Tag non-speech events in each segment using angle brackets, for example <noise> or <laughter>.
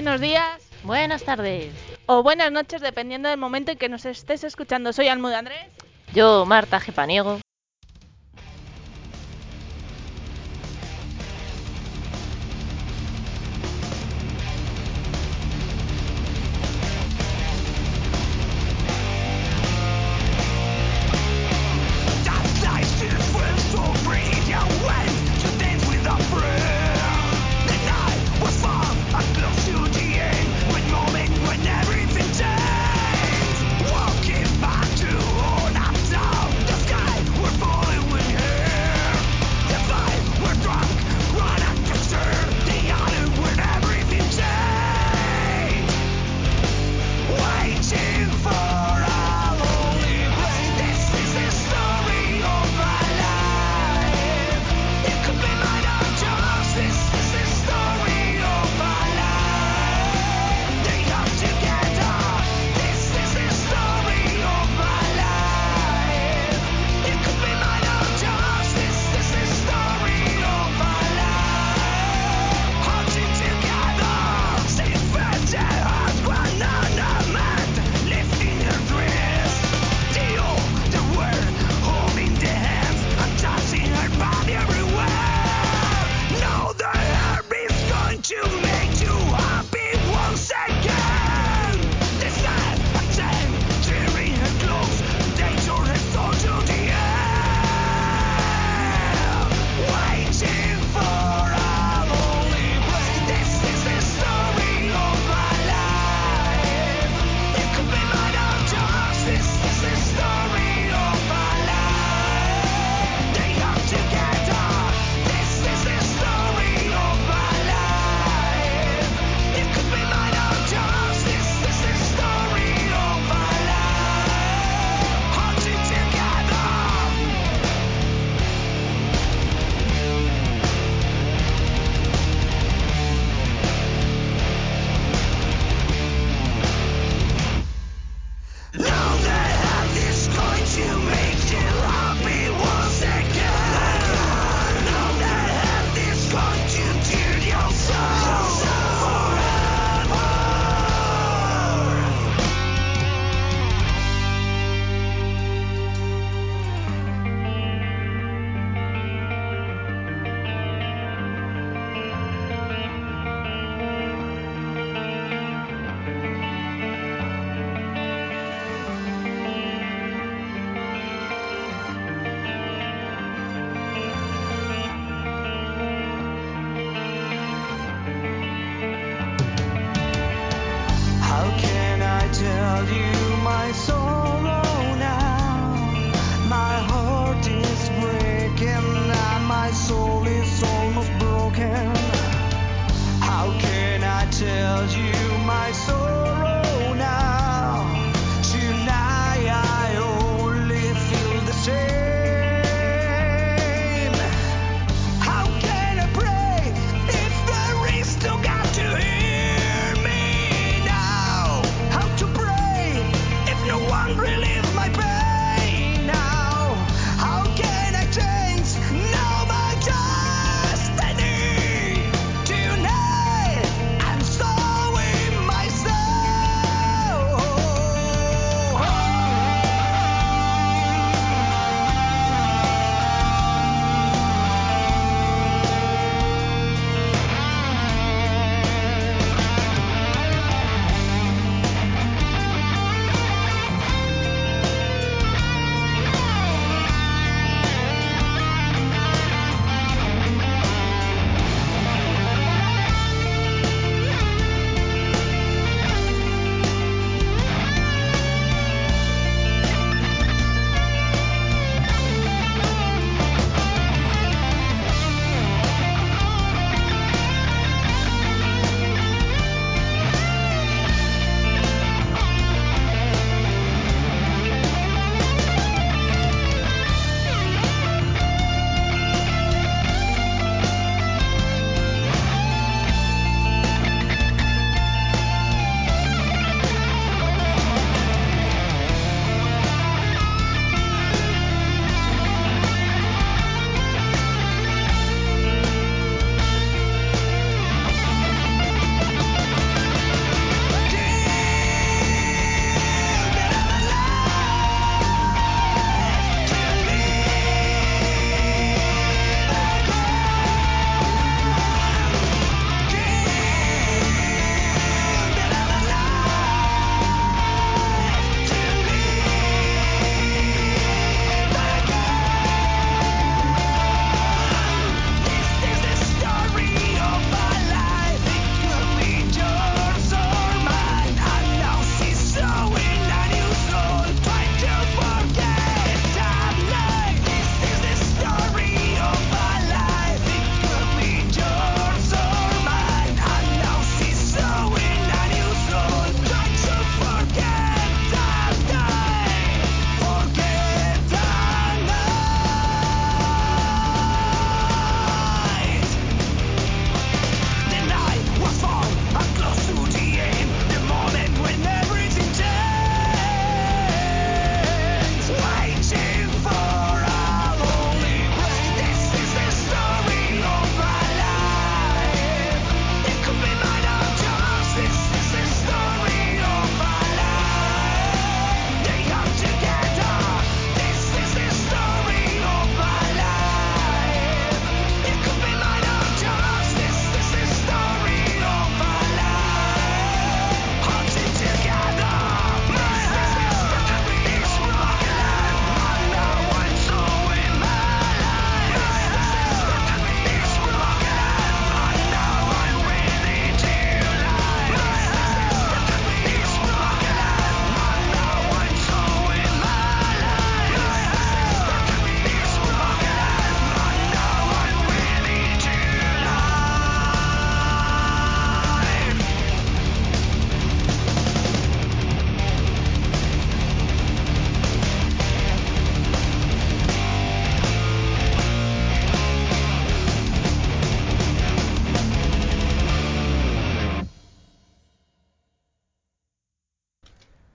Buenos días Buenas tardes. o buenas noches, dependiendo del momento en que nos estés escuchando. Soy Almudo Andrés. Yo, Marta Gepaniego.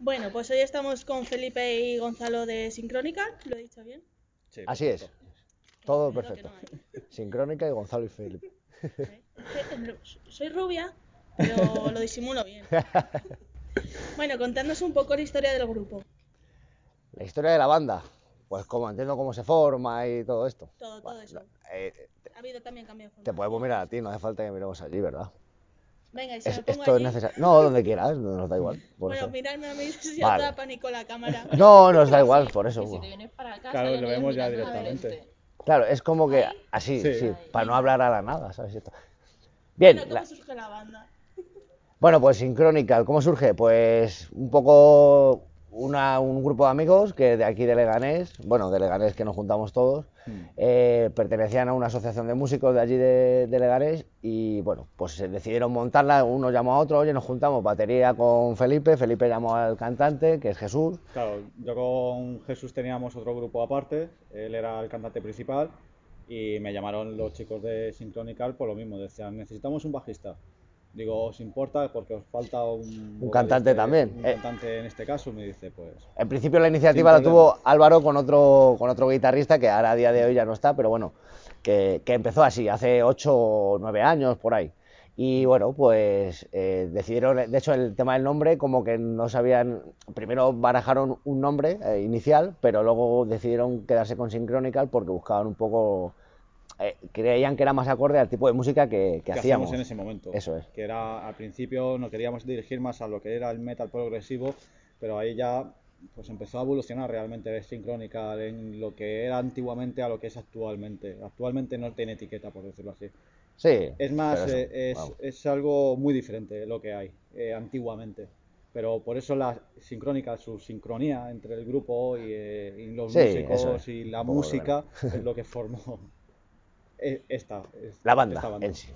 Bueno, pues hoy estamos con Felipe y Gonzalo de Sincrónica, ¿lo he dicho bien? Sí, Así es. Todo perfecto. no. Sincrónica y Gonzalo y Felipe. ¿Eh? Soy rubia, pero lo disimulo bien. <laughs> Bueno, contadnos un poco la historia del grupo. La historia de la banda, pues como entiendo cómo se forma y todo esto. Todo, todo eso. Eh, Ha habido también cambio de te formación. podemos mirar a ti, no hace falta que miremos allí, ¿verdad? Venga, y si Es- me pongo esto es allí, necesario. No, donde quieras, no nos da igual. <laughs> Por Bueno, eso. miradme a mí si Vale. os da pánico la cámara. <laughs> No, nos da igual, por eso. Si te vienes para acá, Claro, lo vemos ya directamente. frente. Claro, es como que así, sí, Sí. para no hablar a la nada, ¿sabes? Esto. Bien, Bueno, la- ¿cómo surge la banda? <laughs> Bueno, pues Synchronical, ¿cómo surge? Pues un poco una- un grupo de amigos que de aquí de Leganés, bueno, de Leganés que nos juntamos todos, Hmm. eh, pertenecían a una asociación de músicos de allí de, de Leganés y bueno, pues se decidieron montarla, uno llamó a otro, oye, nos juntamos, batería con Felipe, Felipe llamó al cantante, que es Jesús, Claro, yo con Jesús teníamos otro grupo aparte, él era el cantante principal y me llamaron los chicos de Synchronical por lo mismo, decían, necesitamos un bajista. Digo, ¿os importa? Porque os falta un... Un cantante vocalista, también, Un eh. cantante en este caso, me dice, pues... En principio la iniciativa la tuvo. Álvaro con otro, con otro guitarrista que ahora a día de hoy ya no está, pero bueno, que, que empezó así, hace 8 o 9 años por ahí. Y bueno, pues eh, decidieron, de hecho el tema del nombre como que no sabían, primero barajaron un nombre eh, inicial, pero luego decidieron quedarse con Synchronical porque buscaban un poco, eh, creían que era más acorde al tipo de música que, que que hacíamos. en ese momento. Eso es. Que era, al principio nos queríamos dirigir más a lo que era el metal progresivo, pero ahí ya pues empezó a evolucionar realmente Synchronical en lo que era antiguamente a lo que es actualmente. Actualmente no tiene etiqueta, por decirlo así. Sí, Es más, eso, eh, es, es algo muy diferente lo que hay eh, antiguamente. Pero por eso la sincrónica, su sincronía entre el grupo y, eh, y los Sí, músicos es, y la de música es lo que formó <laughs> e- esta, es- La banda esta en sí.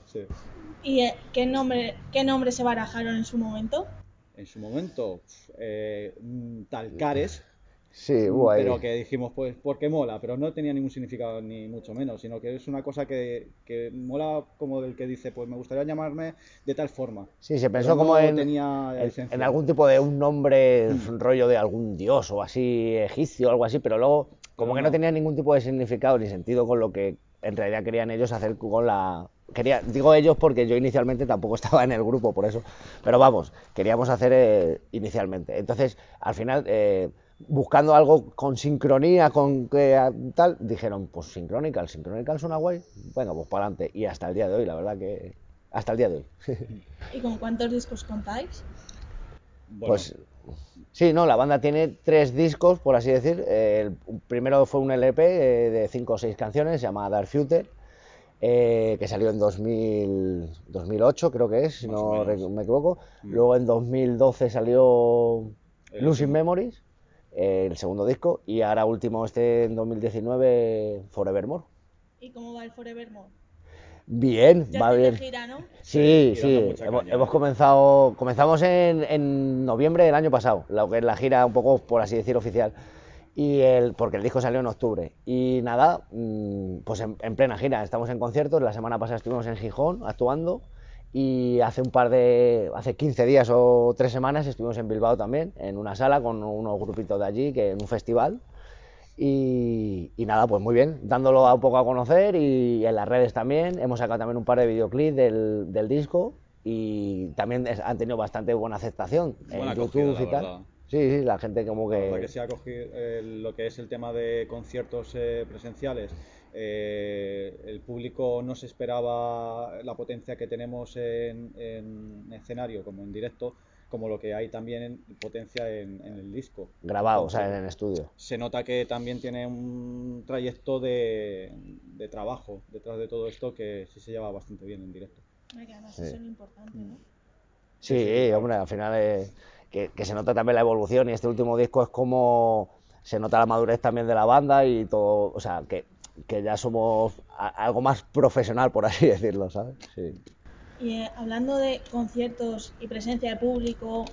¿Y eh, qué nombre, qué nombre se barajaron en su momento? En su momento, eh, mm, Talcares, Sí, ahí. pero que dijimos, pues, porque mola, pero no tenía ningún significado ni mucho menos, sino que es una cosa que, que mola como el que dice, pues me gustaría llamarme de tal forma. Sí, se pensó Pero como no en, tenía en- algún tipo de un nombre, <clears throat> un rollo de algún dios o así egipcio o algo así, pero luego como Pero que no no. tenía ningún tipo de significado ni sentido con lo que en realidad querían ellos hacer con la... Quería, digo ellos porque yo inicialmente tampoco <laughs> estaba en el grupo, por eso. Pero vamos, queríamos hacer eh, inicialmente. Entonces, al final, eh, buscando algo con sincronía, con que tal, dijeron, pues Synchronical, Synchronical suena guay. Venga, pues para adelante. Y hasta el día de hoy, la verdad que... Hasta el día de hoy. <laughs> ¿Y con cuántos discos contáis? Bueno, Pues sí, no, la banda tiene tres discos, por así decir. Eh, el primero fue un LP eh, de cinco o seis canciones, se llama Dark Future, eh, que salió en 2000 2008, creo que es, si no me equivoco. Mm. Luego en 2012 salió El Losing. Memories, eh, el segundo disco, y ahora último este en 2019, Forevermore. ¿Y cómo va el Forevermore? Bien, Ya va bien. gira, ¿no? Sí, sí, hemos, comenzado, comenzamos en, en noviembre del año pasado, lo que es la gira un poco, por así decir, oficial, y el, porque el disco salió en octubre. Y nada, mm, pues en, en plena gira, estamos en conciertos, la semana pasada estuvimos en Gijón actuando, y hace un par de, hace 15 días o tres semanas estuvimos en Bilbao también, en una sala con unos grupitos de allí, que en un festival. Y, y nada, pues muy bien, dándolo a un poco a conocer y en las redes también. Hemos sacado también un par de videoclips del, del disco y también es- han tenido bastante buena aceptación Buena en acogida, YouTube y la tal. verdad. Sí, sí, la gente como La que... verdad que se ha cogido eh, lo que es el tema de conciertos eh, presenciales. eh, el público no se esperaba la potencia que tenemos en, en escenario como en directo, como lo que hay también en potencia en, en el disco. grabado, o sea, en el estudio. se nota que también tiene un trayecto de, de trabajo detrás de todo esto que sí se lleva bastante bien en directo. Hombre, que además Sí. eso es lo importante, ¿no? Sí, sí, claro. hombre, al final es- que, que se nota también la evolución y este último disco es como se nota la madurez también de la banda y todo, o sea, que, que ya somos a- algo más profesional, por así <laughs> decirlo, ¿sabes? Sí. Y eh, hablando de conciertos y presencia de público,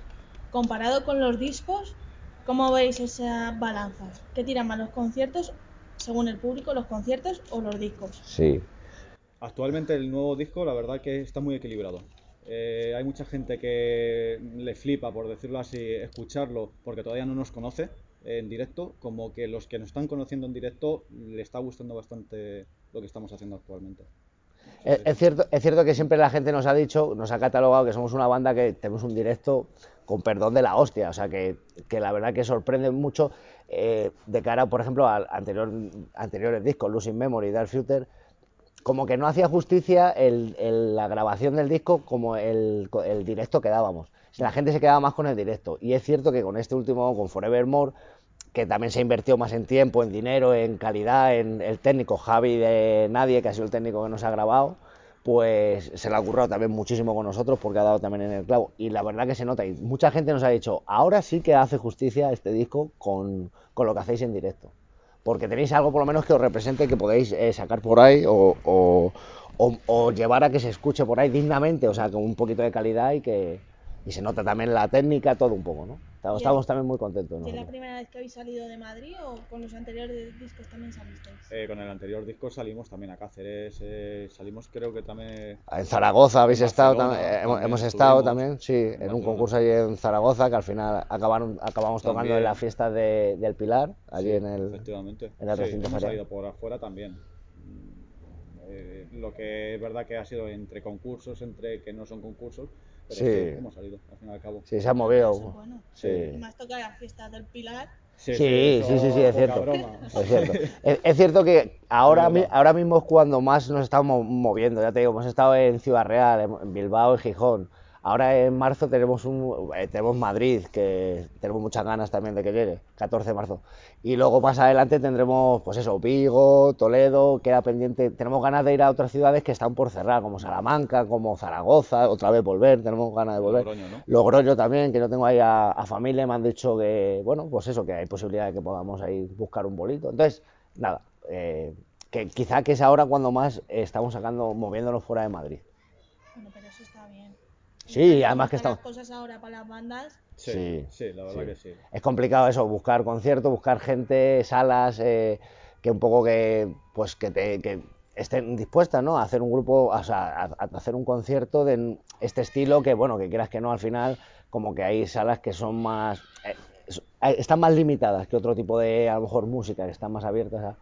comparado con los discos, ¿cómo veis esa balanza? ¿Qué tiran más los conciertos, según el público, los conciertos o los discos? Sí. Actualmente el nuevo disco, la verdad que está muy equilibrado. Eh, hay mucha gente que le flipa, por decirlo así, escucharlo porque todavía no nos conoce en directo, como que los que nos están conociendo en directo le está gustando bastante lo que estamos haciendo actualmente. Es, es cierto, es cierto que siempre la gente nos ha dicho, nos ha catalogado que somos una banda que tenemos un directo con perdón de la hostia, o sea que, que la verdad que sorprende mucho eh, de cara, por ejemplo, al anterior, anteriores discos, Losing Memory y Dark Future, como que no hacía justicia el, el- la grabación del disco como el, el directo que dábamos. La gente se quedaba más con el directo. Y es cierto que con este último, con Forevermore, que también se invirtió más en tiempo, en dinero, en calidad, en el técnico Javi de Nadie, que ha sido el técnico que nos ha grabado, pues se le ha currado también muchísimo con nosotros porque ha dado también en el clavo. Y la verdad que se nota, y mucha gente nos ha dicho, ahora sí que hace justicia este disco con, con lo que hacéis en directo. Porque tenéis algo por lo menos que os represente, que podéis eh, sacar por ahí o, o- o- llevar a que se escuche por ahí dignamente, o sea, con un poquito de calidad y que y se nota también la técnica, todo un poco, ¿no? Estamos, también muy contentos. ¿Y es la primera vez que habéis salido de Madrid o con los anteriores discos también salisteis? Eh, con el anterior disco salimos también a Cáceres, eh, salimos creo que también... En Zaragoza habéis En estado eh, hemos, hemos estado también, sí, en un concurso allí en Zaragoza que al final acabaron, acabamos tocando en la fiesta de- del Pilar, allí Sí, en el... Efectivamente. en el Sí, recinto hemos salido por afuera también. Mm, eh, lo que es verdad que ha sido entre concursos, entre que no son concursos, pero Sí. sí, hemos salido, al fin y al cabo. Sí, se ha movido. es bueno. Sí. Y más toca las fiestas del Pilar. Sí, sí, sí, sí, es poca cierto. Es cierto. <laughs> Es, es cierto que ahora, Es mi- ahora mismo es cuando más nos estamos moviendo. Ya te digo, hemos estado en Ciudad Real, en en Bilbao, en Gijón. Ahora en marzo tenemos un, eh, tenemos Madrid, que tenemos muchas ganas también de que llegue, 14 de marzo. Y luego más adelante tendremos, pues eso, Vigo, Toledo, queda pendiente. Tenemos ganas de ir a otras ciudades que están por cerrar, como Salamanca, como Zaragoza, otra vez volver, tenemos ganas de volver. Logroño, ¿no? Logroño también, que yo tengo ahí a, a familia, me han dicho que, bueno, pues eso, que hay posibilidad de que podamos ahí buscar un bolito. Entonces, nada, eh, que quizá que es ahora cuando más estamos sacando, moviéndonos fuera de Madrid. Bueno, pero eso está bien. Sí, además que estamos- cosas ahora para las bandas. Sí, Sí, sí, la verdad sí. que sí. Es complicado eso, buscar conciertos, buscar gente, salas, eh, que un poco que, pues que, te, que estén dispuestas, ¿no? A hacer un grupo, o sea, a, a hacer un concierto de este estilo que, bueno, que quieras que no, al final, como que hay salas que son más, eh, es- están más limitadas que otro tipo de, a lo mejor, música, que están más abiertas a...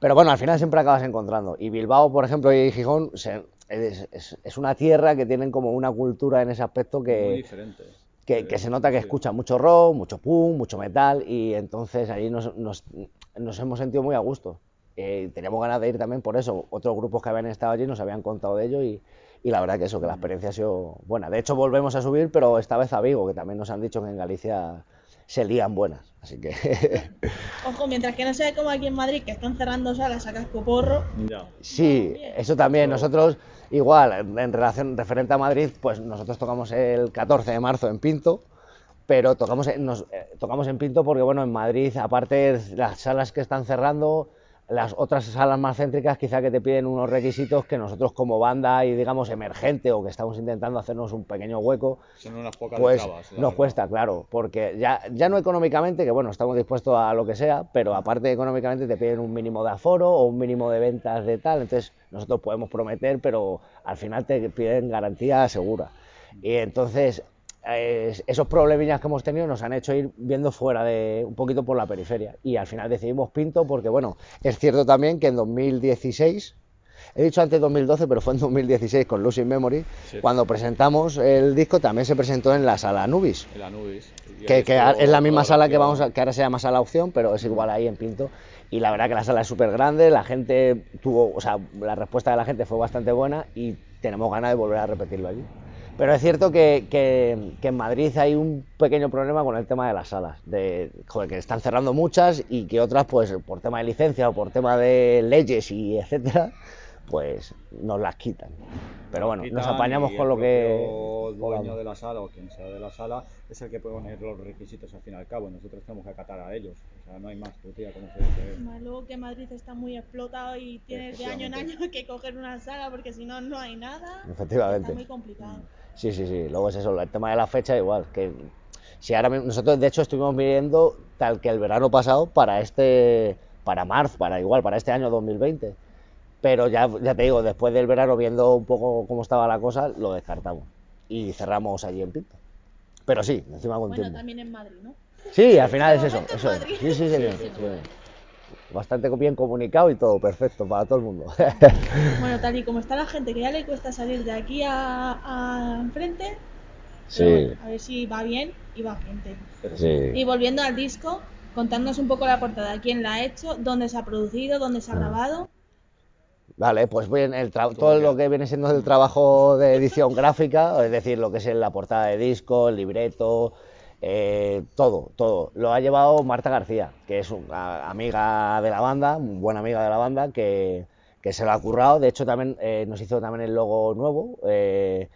Pero bueno, al final siempre acabas encontrando. Y Bilbao, por ejemplo, y Gijón, se- es, es- es una tierra que tienen como una cultura en ese aspecto que Muy diferente. Que, que se nota que sí. escucha mucho rock, mucho punk, mucho metal y entonces allí nos, nos- nos hemos sentido muy a gusto. Eh, teníamos ganas de ir también por eso. Otros grupos que habían estado allí nos habían contado de ello y, y la verdad que eso, que la experiencia ha sido buena. De hecho volvemos a subir, pero esta vez a Vigo, que también nos han dicho que en Galicia se lían buenas. Así que <laughs> Ojo, mientras que no sea como aquí en Madrid, que están cerrando salas a cascoporro. Ya. Sí, Bien. eso también. Nosotros, igual, en relación referente a Madrid, pues nosotros tocamos el 14 de marzo en Pinto, pero tocamos nos, eh, tocamos en Pinto porque, bueno, en Madrid, aparte las salas que están cerrando, las otras salas más céntricas quizá que te piden unos requisitos que nosotros como banda y digamos emergente o que estamos intentando hacernos un pequeño hueco, Son unas pocas pues nos verdad. cuesta, claro, porque ya, ya no económicamente, que bueno, estamos dispuestos a lo que sea, pero aparte económicamente te piden un mínimo de aforo o un mínimo de ventas de tal, entonces nosotros podemos prometer, pero al final te piden garantía segura. Y entonces eh, esos problemillas que hemos tenido nos han hecho ir viendo fuera de un poquito por la periferia y al final decidimos Pinto porque bueno, es cierto también que en 2016 He dicho antes 2012, pero fue en 2016 con Losing Memory, Sí. cuando presentamos el disco, también se presentó en la sala Anubis, El Anubis. Que, que es la misma sala que vamos a, que ahora se llama sala opción, pero es igual ahí en Pinto. Y la verdad que la sala es súper grande, la gente tuvo, o sea, la respuesta de la gente fue bastante buena y tenemos ganas de volver a repetirlo allí. Pero es cierto que, que- que en Madrid hay un pequeño problema con el tema de las salas, de joder, que están cerrando muchas y que otras, pues por tema de licencia o por tema de leyes y etcétera, pues nos las quitan. Pero bueno, nos apañamos y con el lo que propio dueño podamos. de la sala o quien sea de la sala es el que puede poner los requisitos al fin y al cabo. Nosotros tenemos que acatar a ellos. O sea, no hay más tutía, como se dice. Más luego que Madrid está muy explotado y tienes de año en año <laughs> que coger una sala porque si no, no hay nada. Efectivamente. Está muy complicado. Sí, sí, sí. Luego es eso, el tema de la fecha igual. Que si ahora nosotros de hecho estuvimos viendo tal que el verano pasado para este, para marzo, para igual, para este año 2020. Pero ya, ya te digo, después del verano viendo un poco cómo estaba la cosa, lo descartamos. y cerramos allí en Pinto. Pero sí, encima con Bueno, tiempo. también en Madrid, ¿no? Sí, al final es eso, eso es. Sí, sí, sí, Sí, sí. Bastante bien comunicado y todo, perfecto para todo el mundo. <laughs> Bueno, tal y como está la gente, que ya le cuesta salir de aquí a, a enfrente, Sí, bueno, a ver si va bien y va gente. Y sí. volviendo al disco, contándonos un poco la portada, quién la ha hecho, dónde se ha producido, dónde Ah. se ha grabado. Vale, pues bien, el tra- todo lo que viene siendo el trabajo de edición gráfica, es decir, lo que es la portada de disco, el libreto, eh, todo, todo. Lo ha llevado Marta García, que es una amiga de la banda, muy buena amiga de la banda, que, que se lo ha currado. De hecho, también eh, nos hizo también el logo nuevo, eh,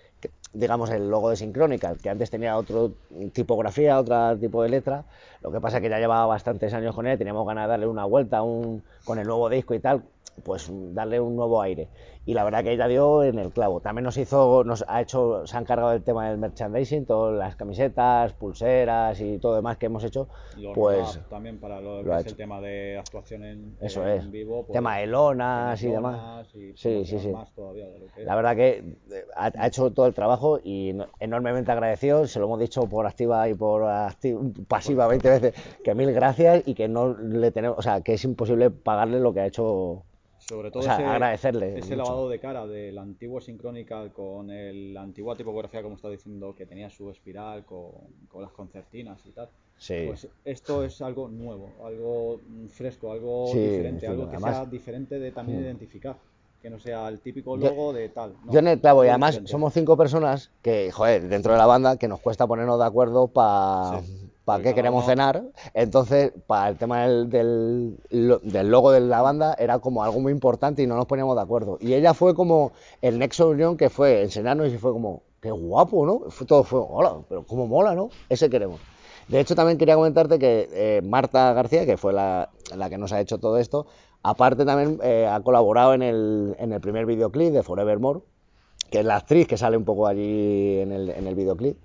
digamos el logo de Sincrónica, que antes tenía otro tipografía, otro tipo de letra. Lo que pasa es que ya llevaba bastantes años con él, teníamos ganas de darle una vuelta con el nuevo disco y tal, pues darle un nuevo aire. Y la verdad que ella dio en el clavo. También nos hizo, nos ha hecho, se ha encargado del tema del merchandising, todas las camisetas, pulseras y todo demás que hemos hecho. Los Pues también para lo, lo que es el tema de actuación en, Eso en es. vivo. pues, Tema de lonas y demás. y Sí, sí, sí. más todavía de lo que es. La verdad que eh, ha, ha hecho todo el trabajo y no- enormemente agradecido. Se lo hemos dicho por activa y por acti- pasiva 20 veces que mil gracias y que no le tenemos, o sea, que es imposible pagarle lo que ha hecho. Sobre todo o sea, ese, agradecerle ese lavado de cara del antiguo Synchronical con el, la antigua tipografía, como está diciendo, que tenía su espiral con, con las concertinas y tal. Sí. Pues esto es algo nuevo, algo fresco, algo Sí, diferente, algo que además- sea diferente de también identificar. Que no sea el típico Yo- logo de tal. no, Yo en el clavo, y además diferente. somos cinco personas que, joder, dentro de la banda, que nos cuesta ponernos de acuerdo para para qué queremos cenar. Entonces, para el tema del, del, del logo de la banda era como algo muy importante y no nos poníamos de acuerdo. Y ella fue como el nexo de unión que fue enseñarnos y fue como, qué guapo, ¿no? Fue, todo fue, hola, pero cómo mola, ¿no? Ese queremos. De hecho, también quería comentarte que eh, Marta García, que fue la, la que nos ha hecho todo esto, aparte también eh, ha colaborado en el, en el primer videoclip de Forevermore, que es la actriz que sale un poco allí en el, en el videoclip.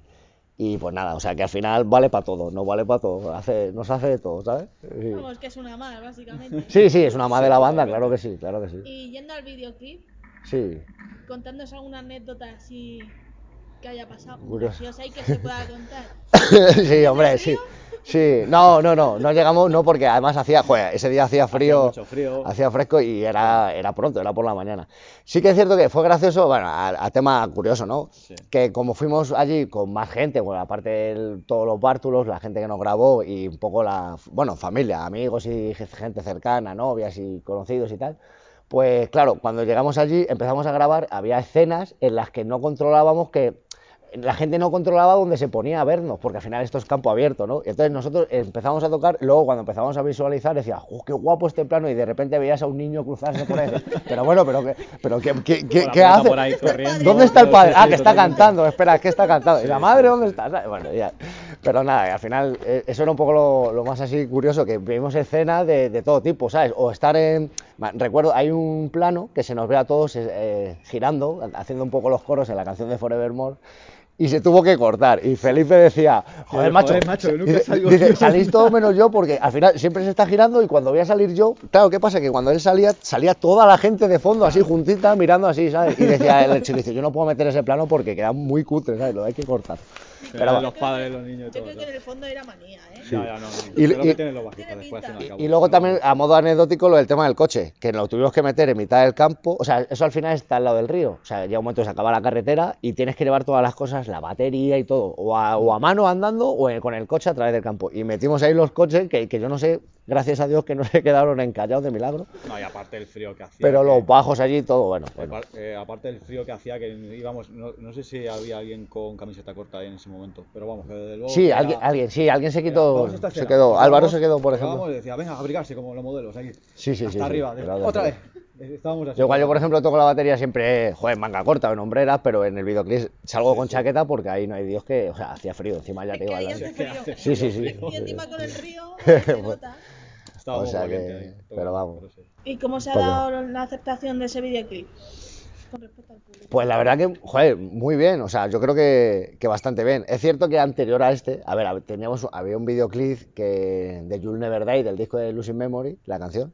Y pues nada, o sea que al final vale para todo, no vale para todo, hace, nos hace de todo, ¿sabes? Sí. Vamos, que es una más, básicamente. Sí, sí, es una más de la banda, claro que sí, claro que sí. Y yendo al videoclip, Sí, contándonos alguna anécdota así que haya pasado, graciosa y que se pueda contar. <laughs> sí, hombre, sí. Sí, no, no, no, no llegamos, no, porque además hacía, joder, ese día hacía frío, mucho frío. hacía fresco y era, era pronto, era por la mañana. Sí que es cierto que fue gracioso, bueno, a, a tema curioso, ¿no? Sí. Que como fuimos allí con más gente, bueno, aparte de todos los bártulos, la gente que nos grabó y un poco la, bueno, familia, amigos y gente cercana, novias y conocidos y tal, pues claro, cuando llegamos allí empezamos a grabar, había escenas en las que no controlábamos que la gente no controlaba dónde se ponía a vernos, porque al final esto es campo abierto, ¿no? Y entonces nosotros empezamos a tocar, luego cuando empezamos a visualizar decía, ¡oh, qué guapo este plano! Y de repente veías a un niño cruzarse por ahí. <laughs> Pero bueno, pero ¿qué, pero qué, qué, qué- hace? por ahí corriendo. ¿Dónde está el padre? Ah, que está cantando, espera, es que está cantando. ¿Y la madre dónde está? ¿sabes? Bueno, ya. Pero nada, al final eh, eso era un poco lo, lo más así curioso, que vimos escenas de, de todo tipo, ¿sabes? O estar en... Recuerdo, hay un plano que se nos ve a todos eh, girando, haciendo un poco los coros en la canción de Forevermore, y se tuvo que cortar. Y Felipe decía, joder, Joder, macho, macho, que nunca dice, salgo dice, yo". <laughs> salís todos menos yo, porque al final siempre se está girando y cuando voy a salir yo, claro, ¿qué pasa? Que cuando él salía, salía toda la gente de fondo, así juntita, mirando así, ¿sabes? Y decía el chico, dice, yo no puedo meter ese plano porque queda muy cutre, ¿sabes? Lo hay que cortar. Pero Pero- los padres, los niños y Yo todo. creo que en el fondo era manía, ¿eh? Ya, no, no. Y- luego también, a modo anecdótico, lo del tema del coche, que lo tuvimos que meter en mitad del campo. O sea, eso al final está al lado del río. O sea, llega un momento que se acaba la carretera y tienes que llevar todas las cosas, la batería y todo, o a, o a mano andando o con el coche a través del campo. Y metimos ahí los coches que, que yo no sé, gracias a Dios, que no se quedaron encallados de milagro. No, y aparte el frío que hacía. Pero que- los bajos allí, todo bueno. bueno. apar- eh, aparte del frío que hacía, que íbamos, no, no sé si había alguien con camiseta corta ahí en ese momento, pero vamos, que desde luego. Sí, era- alguien, alguien, sí, alguien se quitó. "Vamos a esta Se escena". quedó. Álvaro se quedó, por ejemplo. y decía, venga, a abrigarse como los modelos aquí. Sí, sí, sí, Hasta sí, arriba. de- otra vez. Eh, Estábamos así. Yo igual yo, por ejemplo, toco la batería siempre, joder, manga corta o en hombreras, pero en el videoclip salgo con chaqueta porque ahí no hay Dios que, o sea, hacía frío, encima ya Es te iba a dar- Sí, sí, sí. Y encima con el río Estábamos o sea que- ahí, todo, pero vamos. sí. ¿Y cómo se ha Poco. dado la aceptación de ese videoclip? Con respecto al público. Pues la verdad que, joder, muy bien, o sea, yo creo que, que bastante bien. Es cierto que anterior a este, a ver, teníamos, había un videoclip que, de You'll Never Die, del disco de Losing Memory, la canción,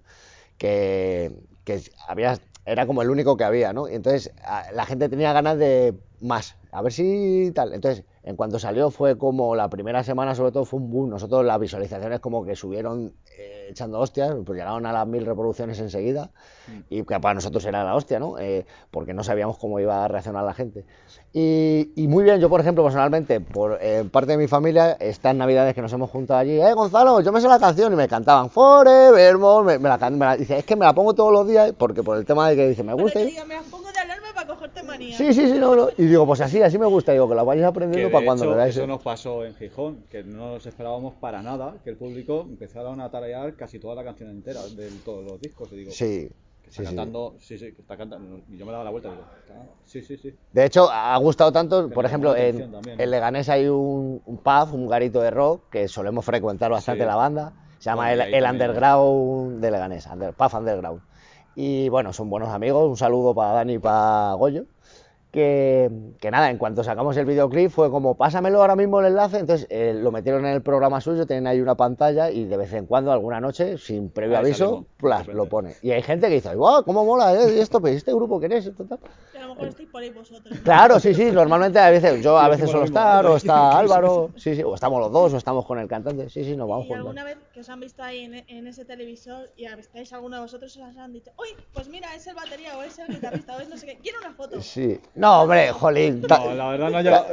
que, que había, era como el único que había, ¿no? Y entonces a- la gente tenía ganas de, más, a ver si tal. Entonces, en cuanto salió fue como la primera semana, sobre todo, fue un boom. Nosotros las visualizaciones como que subieron echando hostias, pues llegaron a las mil reproducciones enseguida y que para nosotros era la hostia, ¿no? Eh, porque no sabíamos cómo iba a reaccionar la gente. Y, y muy bien, yo por ejemplo, personalmente, por eh, parte de mi familia, estas navidades que nos hemos juntado allí, eh, Gonzalo, yo me sé la canción y me cantaban Forevermore, me, me la, me la- dice, es que me la pongo todos los días porque por el tema de que dice, me gusta. te y- digo, me las pongo Sí, sí, sí, no, no. Y digo, pues así, así me gusta, digo, que la Que aprendiendo para cuando hecho, eso nos pasó en Gijón, que no nos esperábamos para nada que el público empezara a tararear casi toda la canción entera de todos los discos. Y digo, Sí, que está sí, cantando, sí, sí, que está cantando. Y yo me daba la vuelta y digo, "Ah, sí, sí, sí. De hecho, ha gustado tanto, Que por ejemplo, en, también. Leganés hay un, un pub, un garito de rock, que solemos frecuentar bastante Sí. la banda. Se llama Bueno, el. Underground de Leganés, under, pub Underground. Y bueno, son buenos amigos, un saludo para Dani y para Goyo. Que, que nada, en cuanto sacamos el videoclip fue como, pásamelo ahora mismo el enlace, entonces eh, lo metieron en el programa suyo, tienen ahí una pantalla y de vez en cuando, alguna noche, sin previo Ahí aviso, plas, lo pone. Y hay gente que dice, ¡wow! ¿Cómo mola? eh? ¿Y esto? ¿Pero este grupo quién es? Esto, tal". Que a lo mejor estáis por ahí vosotros. Claro, sí, sí, normalmente a veces, yo a veces decimos suelo lo mismo. estar, o está <laughs> Álvaro, sí, sí, o estamos los dos, o estamos con el cantante, sí, sí, nos vamos ¿Y juntos. Que os han visto ahí en, en ese televisor y estáis alguno de vosotros os han dicho, uy, pues mira, es el batería o es el guitarrista o es no sé qué, quiero una foto? Sí, no, hombre, jolín. No, la verdad no ya.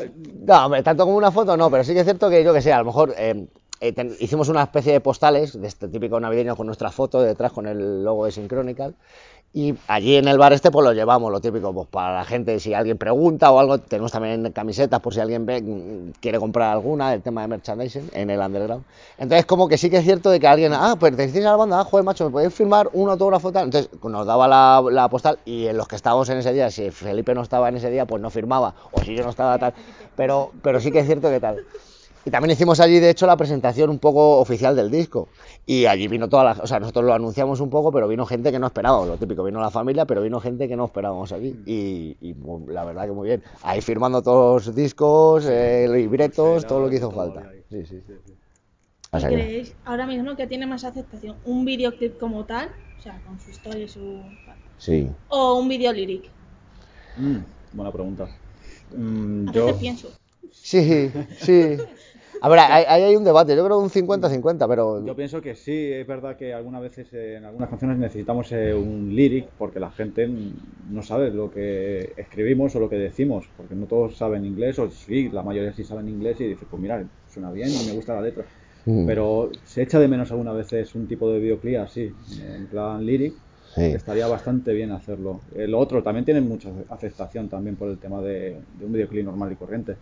No, hombre, tanto como una foto no, pero sí que es cierto que yo que sé, a lo mejor eh, eh, ten- hicimos una especie de postales de este típico navideño con nuestra foto detrás con el logo de Synchronical y allí en el bar este pues lo llevamos, lo típico, pues para la gente, si alguien pregunta o algo, tenemos también camisetas por si alguien ve, mm, quiere comprar alguna, el tema de merchandising en el underground. Entonces como que sí que es cierto de que alguien, ah, pertenecéis a la banda, ah, joder, macho, ¿me podéis firmar un autógrafo tal? Entonces nos daba la, la postal y en los que estábamos en ese día, si Felipe no estaba en ese día, pues no firmaba, o si yo no estaba tal, pero, pero sí que es cierto que tal. Y también hicimos allí, de hecho, la presentación un poco oficial del disco. Y allí vino toda la... O sea, nosotros lo anunciamos un poco, pero vino gente que no esperábamos. Lo típico, vino la familia, pero vino gente que no esperábamos allí. Y, y, pues, la verdad que muy bien. Ahí firmando todos los discos, eh, libretos, todo lo que hizo falta. Sí, sí. Sí, sí. O ¿Y sea que- creéis ahora mismo que tiene más aceptación un videoclip como tal, o sea, con su historia y su... Sí. o un video lyric? Mm, buena pregunta. Mm, A yo, pienso. Sí, sí. <laughs> A ver, ahí ahí hay un debate. Yo creo un 50-50, pero... yo pienso que sí, es verdad que algunas veces en algunas canciones necesitamos eh, un lyric porque la gente no sabe lo que escribimos o lo que decimos, porque no todos saben inglés, o sí, la mayoría sí saben inglés y dicen, pues mira, suena bien y me gusta la letra. Mm. Pero se echa de menos algunas veces un tipo de videoclip así, en plan lyric. Sí. Estaría bastante bien hacerlo. El otro también tiene mucha aceptación también por el tema de, de un videoclip normal y corriente,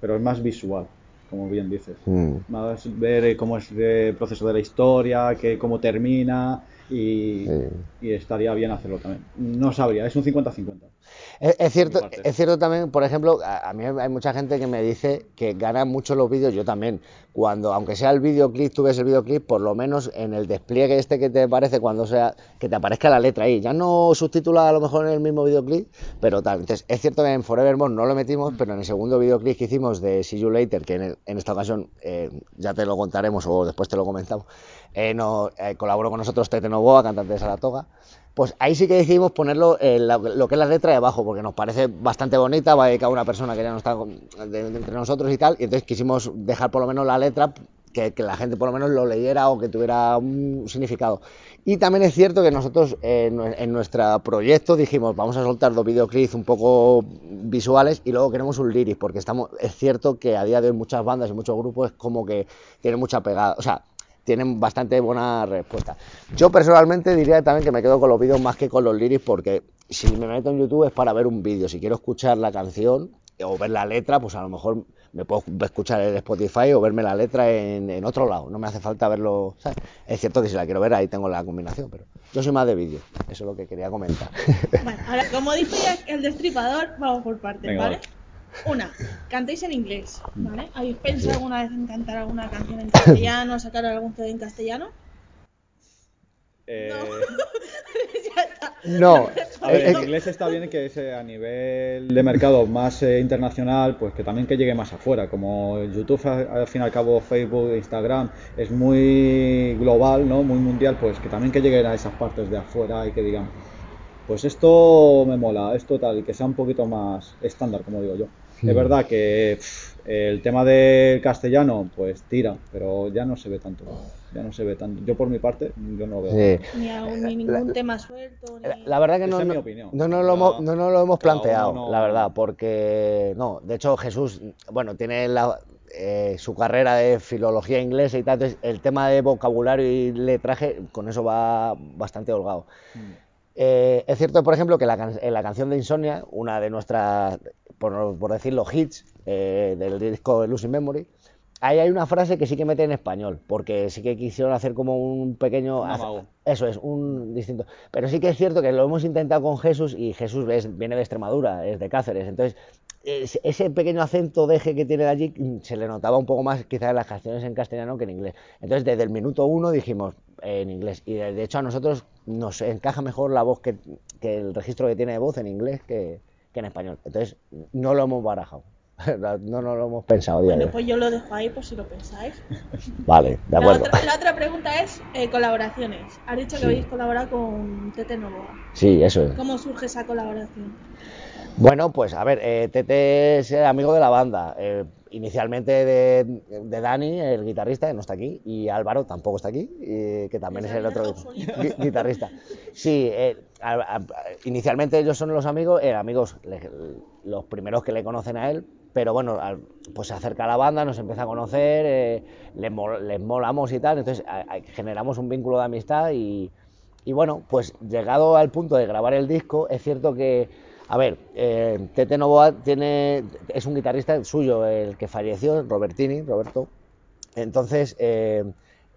pero es más visual, como bien dices. Mm. Más ver eh, cómo es el proceso de la historia, que, cómo termina y, Sí. y estaría bien hacerlo también. No sabría, es un 50-50. Es, es cierto, es cierto también, por ejemplo, a, a mí hay mucha gente que me dice que ganan mucho los vídeos, yo también, cuando, aunque sea el videoclip, tú ves el videoclip, por lo menos en el despliegue este que te aparece cuando sea, que te aparezca la letra ahí, ya no subtitulada a lo mejor en el mismo videoclip, pero tal. Entonces, es cierto que en Forevermore no lo metimos, pero en el segundo videoclip que hicimos de See You Later, que en, el- en esta ocasión eh, ya te lo contaremos o después te lo comentamos, eh, no, eh, colaboró con nosotros Tete Novoa, cantante de Saratoga, pues ahí sí que decidimos ponerlo en la- lo que es la letra de abajo, porque nos parece bastante bonita, va dedicada a una persona que ya no está entre nosotros y tal, y entonces quisimos dejar por lo menos la letra, que, la gente por lo menos lo leyera o que tuviera un significado. Y también es cierto que nosotros eh, en nuestro proyecto dijimos, vamos a soltar dos videoclips un poco visuales y luego queremos un lyric, porque estamos, es cierto que a día de hoy muchas bandas y muchos grupos es como que tienen mucha pegada, o sea, tienen bastante buena respuesta. Yo personalmente diría también que me quedo con los vídeos más que con los lyrics porque si me meto en YouTube es para ver un vídeo. Si quiero escuchar la canción o ver la letra, pues a lo mejor me puedo escuchar en Spotify o verme la letra en, en otro lado. No me hace falta verlo. ¿sabes? Es cierto que si la quiero ver ahí tengo la combinación, pero yo soy más de vídeo. Eso es lo que quería comentar. Bueno, ahora, como dijo ya el destripador, vamos por partes, Venga, ¿vale? vale. Una, cantáis en inglés, ¿vale? ¿Habéis pensado alguna vez en cantar alguna canción en castellano, sacar algún CD en castellano? Eh, <laughs> ya está. No, <laughs> A ver, eh, en eh, inglés está bien que ese, a nivel de mercado más eh, internacional, pues que también que llegue más afuera. Como YouTube, al fin y al cabo, Facebook, Instagram, es muy global, ¿no? Muy mundial, pues que también que lleguen a esas partes de afuera y que digan, pues esto me mola, esto tal, y que sea un poquito más estándar, como digo yo. Sí. Es verdad que pff, el tema del castellano, pues tira, pero ya no se ve tanto. Ya no se ve tanto. Yo por mi parte, yo no lo veo. Sí. Ni, aún- ni ningún tema suelto. Ni... La verdad que no, Esa es mi no, opinión. no nos lo hemos, no nos lo hemos planteado, no- la verdad, porque no, de hecho Jesús, bueno, tiene la- eh, su carrera de filología inglesa y tal, entonces el tema de vocabulario y letraje, con eso va bastante holgado. Mm. Eh, es cierto, por ejemplo, que la can- en la canción de Insomnia, una de nuestras, por, por decirlo, hits eh, del disco Losing Memory, ahí hay una frase que sí que mete en español, porque sí que quisieron hacer como un pequeño... Un. Eso es, un distinto. Pero sí que es cierto que lo hemos intentado con Jesús y Jesús es- viene de Extremadura, es de Cáceres, entonces es- ese pequeño acento de eje que tiene de allí mm, se le notaba un poco más quizás en las canciones en castellano que en inglés. Entonces desde el minuto uno dijimos eh, en inglés y de hecho a nosotros nos encaja mejor la voz que, que el registro que tiene de voz en inglés que, que en español. Entonces no lo hemos barajado, <laughs> no, no lo hemos pensado. Bueno, hoy. pues yo lo dejo ahí por si lo pensáis. <laughs> Vale, de La acuerdo. otra, la otra pregunta es eh, colaboraciones. Has dicho Sí. que habéis colaborado con Tete Novoa. Sí, eso es. ¿Cómo surge esa colaboración? Bueno, pues a ver, eh, Tete es amigo de la banda. eh, inicialmente de, de Dani, el guitarrista, que no está aquí, y Álvaro tampoco está aquí, y que también ¿Les es el otro gui- guitarrista. Sí, eh, a- a- inicialmente ellos son los amigos, eh, amigos le- los primeros que le conocen a él, pero bueno, al- pues se acerca a la banda, nos empieza a conocer, eh, les, mol- les molamos y tal, entonces a- a- generamos un vínculo de amistad y, y bueno, pues llegado al punto de grabar el disco, es cierto que, a ver, eh, Tete Novoa tiene, es un guitarrista suyo, el que falleció, Robertini, Roberto. Entonces eh,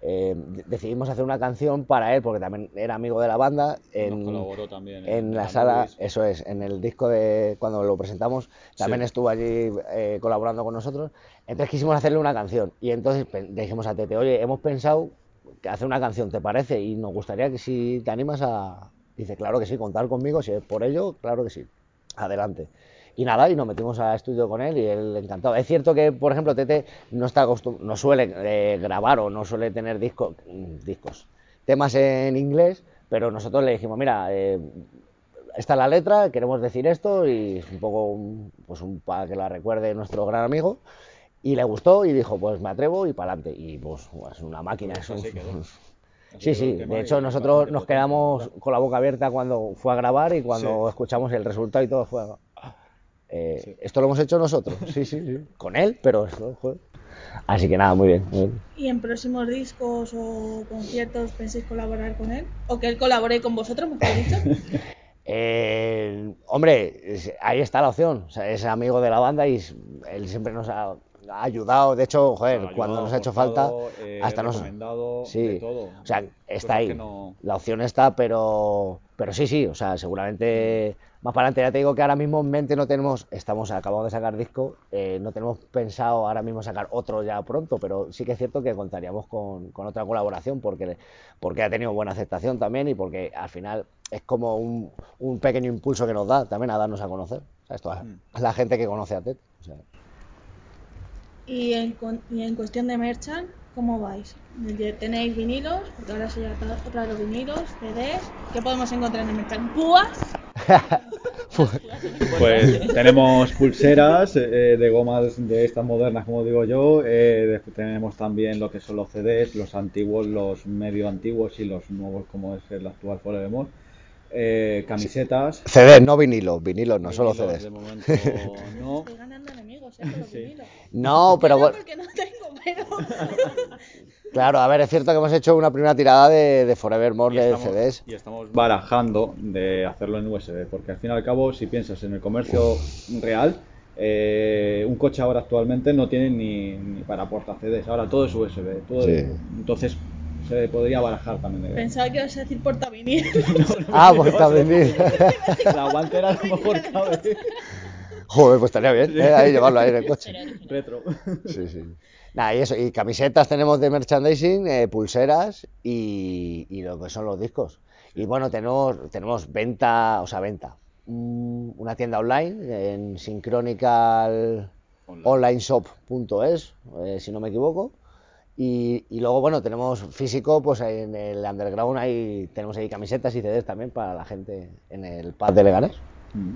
eh, decidimos hacer una canción para él, porque también era amigo de la banda. En, Nos colaboró también en la Movies. sala, eso es, en el disco de cuando lo presentamos, también Sí. estuvo allí eh, colaborando con nosotros. Entonces quisimos hacerle una canción y entonces le dijimos a Tete, oye, hemos pensado que hacer una canción, ¿te parece? Y nos gustaría que si te animas a... Dice, claro que sí, contar conmigo, si es por ello, claro que sí. Adelante. Y nada, y nos metimos a estudio con él y él encantado. Es cierto que, por ejemplo, Tete no está no suele eh, grabar o no suele tener disco- mm, discos, temas en inglés, pero nosotros le dijimos, mira, eh, esta es la letra, queremos decir esto y es un poco pues un, para que la recuerde nuestro gran amigo. Y le gustó y dijo, pues me atrevo y para adelante. Y pues es una máquina. Pues es un- <laughs> Sí, sí, de hecho nosotros nos quedamos con la boca abierta cuando fue a grabar y cuando Sí. escuchamos el resultado y todo fue... eh, Sí. Esto lo hemos hecho nosotros, sí, sí, sí, <laughs> con él, pero... eso fue- Así que nada, muy bien. muy bien. ¿Y en próximos discos o conciertos pensáis colaborar con él? ¿O que él colabore con vosotros, mejor dicho? <laughs> Eh, hombre, ahí está la opción. O sea, es amigo de la banda y él siempre nos ha, ha ayudado. De hecho, joder, Ayudado, cuando nos ha hecho falta, eh, hasta nos... recomendado, Sí, de todo. o sea, está ahí. no- La opción está, pero, pero sí, sí, o sea, seguramente más para adelante. Ya te digo que ahora mismo en mente no tenemos, estamos acabamos de sacar disco, eh, no tenemos pensado ahora mismo sacar otro ya pronto, pero sí que es cierto que contaríamos con, con otra colaboración porque, porque ha tenido buena aceptación también y porque al final es como un, un pequeño impulso que nos da también a darnos a conocer. O sea, esto es Mm. la gente que conoce a TED. o sea. Y en, y en cuestión de merchant, ¿cómo vais? ¿Tenéis vinilos? Porque ahora se lleva otra- de los vinilos, CDs. ¿Qué podemos encontrar en el merchant? ¿Púas? <laughs> Pues tenemos pulseras eh, de gomas de estas modernas, como digo yo. eh, después tenemos también lo que son los CDs, los antiguos, los medio antiguos y los nuevos, como es el actual Forevermore. Eh, camisetas. CD, no vinilo, vinilo, no solo vinilos, CDs. De momento no. <laughs> Estoy ganando enemigos. Con los <laughs> Sí. vinilos. No, pero no, bueno, porque no tengo, pero... <laughs> claro, a ver, es cierto que hemos hecho una primera tirada de, de Forevermore Y de estamos, CDs. y estamos barajando de hacerlo en USB, porque al fin y al cabo, si piensas en el comercio real, eh, un coche ahora actualmente no tiene ni, ni para porta CDs, ahora todo es USB. Todo Sí. Entonces se podría barajar también. de- Pensaba que ibas a decir portavinil. <laughs> Ah, pues también. La guantera a lo mejor cabe. Joder, pues estaría bien, ¿eh? Ahí llevarlo ahí en el coche. Retro. Sí, sí. Nada, y eso, y camisetas tenemos de merchandising, eh, pulseras y, y lo que son los discos. Y bueno, tenemos, tenemos venta, o sea, venta. un- Una tienda online en Synchronical Online. onlineshop.es, eh, si no me equivoco. Y, y luego, bueno, tenemos físico, pues en el underground ahí tenemos ahí camisetas y CDs también para la gente en el pub de Leganés. Mm.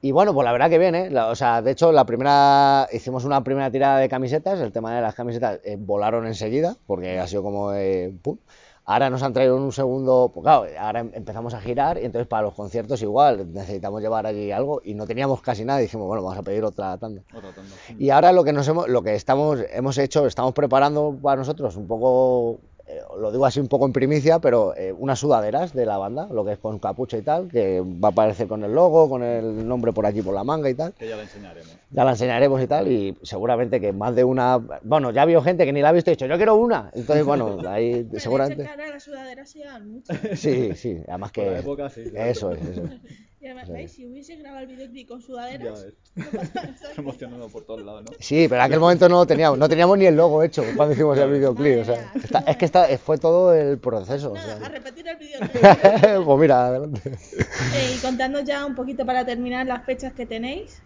Y bueno, pues la verdad que bien, ¿eh? La- o sea, de hecho, la primera, hicimos una primera tirada de camisetas, el tema de las camisetas eh, volaron enseguida, porque ha sido como, eh, pum. Ahora nos han traído un segundo, pues claro, ahora em- empezamos a girar y entonces para los conciertos igual, necesitamos llevar allí algo y no teníamos casi nada y dijimos, bueno, vamos a pedir otra tanda. Otra tanda. Y ahora lo que nos hemos, lo que estamos, hemos hecho, estamos preparando para nosotros un poco, eh, lo digo así un poco en primicia, pero eh, unas sudaderas de la banda, lo que es con capucha y tal, que va a aparecer con el logo, con el nombre por aquí por la manga y tal. Que ya la enseñaremos. Ya la enseñaremos y tal, y seguramente que más de una, bueno, ya vio gente que ni la ha visto y ha dicho, yo quiero una. Entonces, bueno, <laughs> ahí Pero seguramente. ese cara, la sudadera se llevan mucho. <laughs> Sí, sí, además Por la que época, sí. eso es, eso es. <laughs> Y además, ¿veis? Si hubiese grabado el videoclip con sudaderas, no. <laughs> Emocionado por todos lados, ¿no? Sí, pero en aquel momento no lo teníamos, no teníamos ni el logo hecho cuando hicimos el videoclip, o sea, está- es que está, fue todo el proceso. o Nada, sea. a repetir el videoclip. <laughs> pues mira, adelante. Eh, y contando ya un poquito para terminar las fechas que tenéis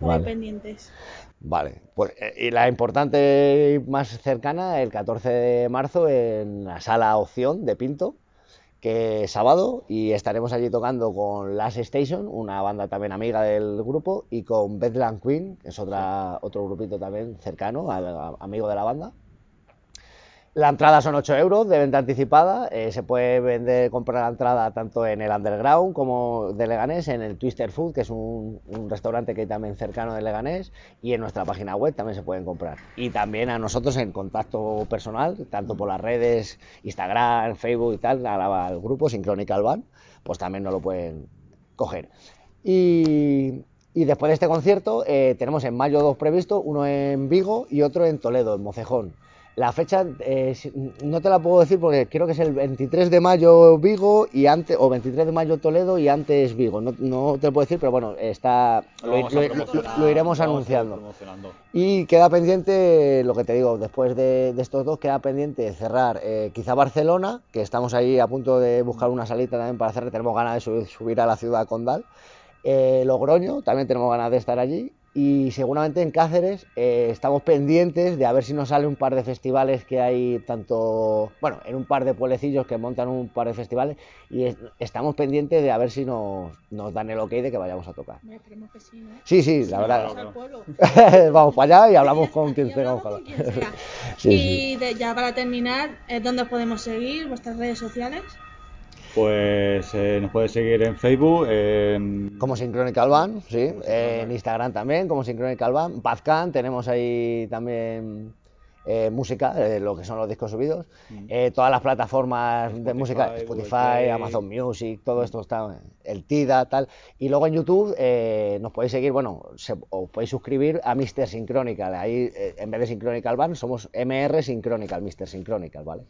Vale. pendientes. Vale, pues eh, y la importante y más cercana, el 14 de marzo en la sala Opción de Pinto, que es sábado, y estaremos allí tocando con Last Station, una banda también amiga del grupo, y con Bedlam Queen, que es otra, otro grupito también cercano, a- amigo de la banda. La entrada son 8 euros de venta anticipada. eh, se puede vender, comprar la entrada tanto en el Underground como de Leganés, en el Twister Food, que es un, restaurante que hay también cercano de Leganés, y en nuestra página web también se pueden comprar. Y también a nosotros en contacto personal, tanto por las redes, Instagram, Facebook y tal, al, grupo Synchronical Band, pues también nos lo pueden coger. Y, y después de este concierto eh, tenemos en mayo dos previstos, uno en Vigo y otro en Toledo, en Mocejón. La fecha eh, no te la puedo decir porque creo que es el 23 de mayo Vigo y antes, o 23 de mayo Toledo y antes Vigo. No, no te lo puedo decir, pero bueno, está, lo, lo- iremos anunciando. Y queda pendiente, lo que te digo, después de, de estos dos, queda pendiente cerrar eh, quizá Barcelona, que estamos ahí a punto de buscar una salita también para hacer, tenemos ganas de subir, subir a la ciudad condal. Eh, Logroño, también tenemos ganas de estar allí. Y seguramente en Cáceres eh, estamos pendientes de a ver si nos sale un par de festivales que hay, tanto, bueno, en un par de pueblecillos que montan un par de festivales. Y es- estamos pendientes de a ver si nos, nos dan el ok de que vayamos a tocar. Hombre, esperemos que sí, ¿no? Sí, sí, la verdad. <laughs> Vamos para allá y hablamos con quien con sea. <laughs> Sí, y de- ya para terminar, eh, ¿dónde os podemos seguir? ¿Vuestras redes sociales? Pues eh, nos puedes seguir en Facebook, en... Como Synchronical Band, sí. Como en. Instagram también, como Synchronical Band. Bazcan, tenemos ahí también eh, música, eh, lo que son los discos subidos. Mm. Eh, todas las plataformas de música, Spotify. Amazon Music, todo esto está, el TIDA, tal. Y luego en YouTube eh, nos podéis seguir, bueno, se- os podéis suscribir a Mr. Synchronical. Ahí, en vez de Synchronical Band, somos MR Synchronical, Mr. Synchronical, ¿vale?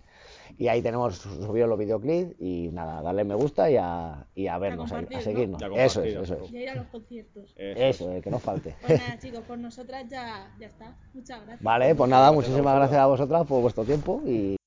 Y ahí tenemos subidos los videoclips y nada, darle me gusta y a, y a vernos, a ¿no? seguirnos. Eso es, eso es. Y a ir a los conciertos. Eso. Eso, que no falte. Pues nada, <laughs> chicos, por nosotras ya, ya está. Muchas gracias. Vale, pues nada, muchísimas gracias a vosotras por vuestro tiempo y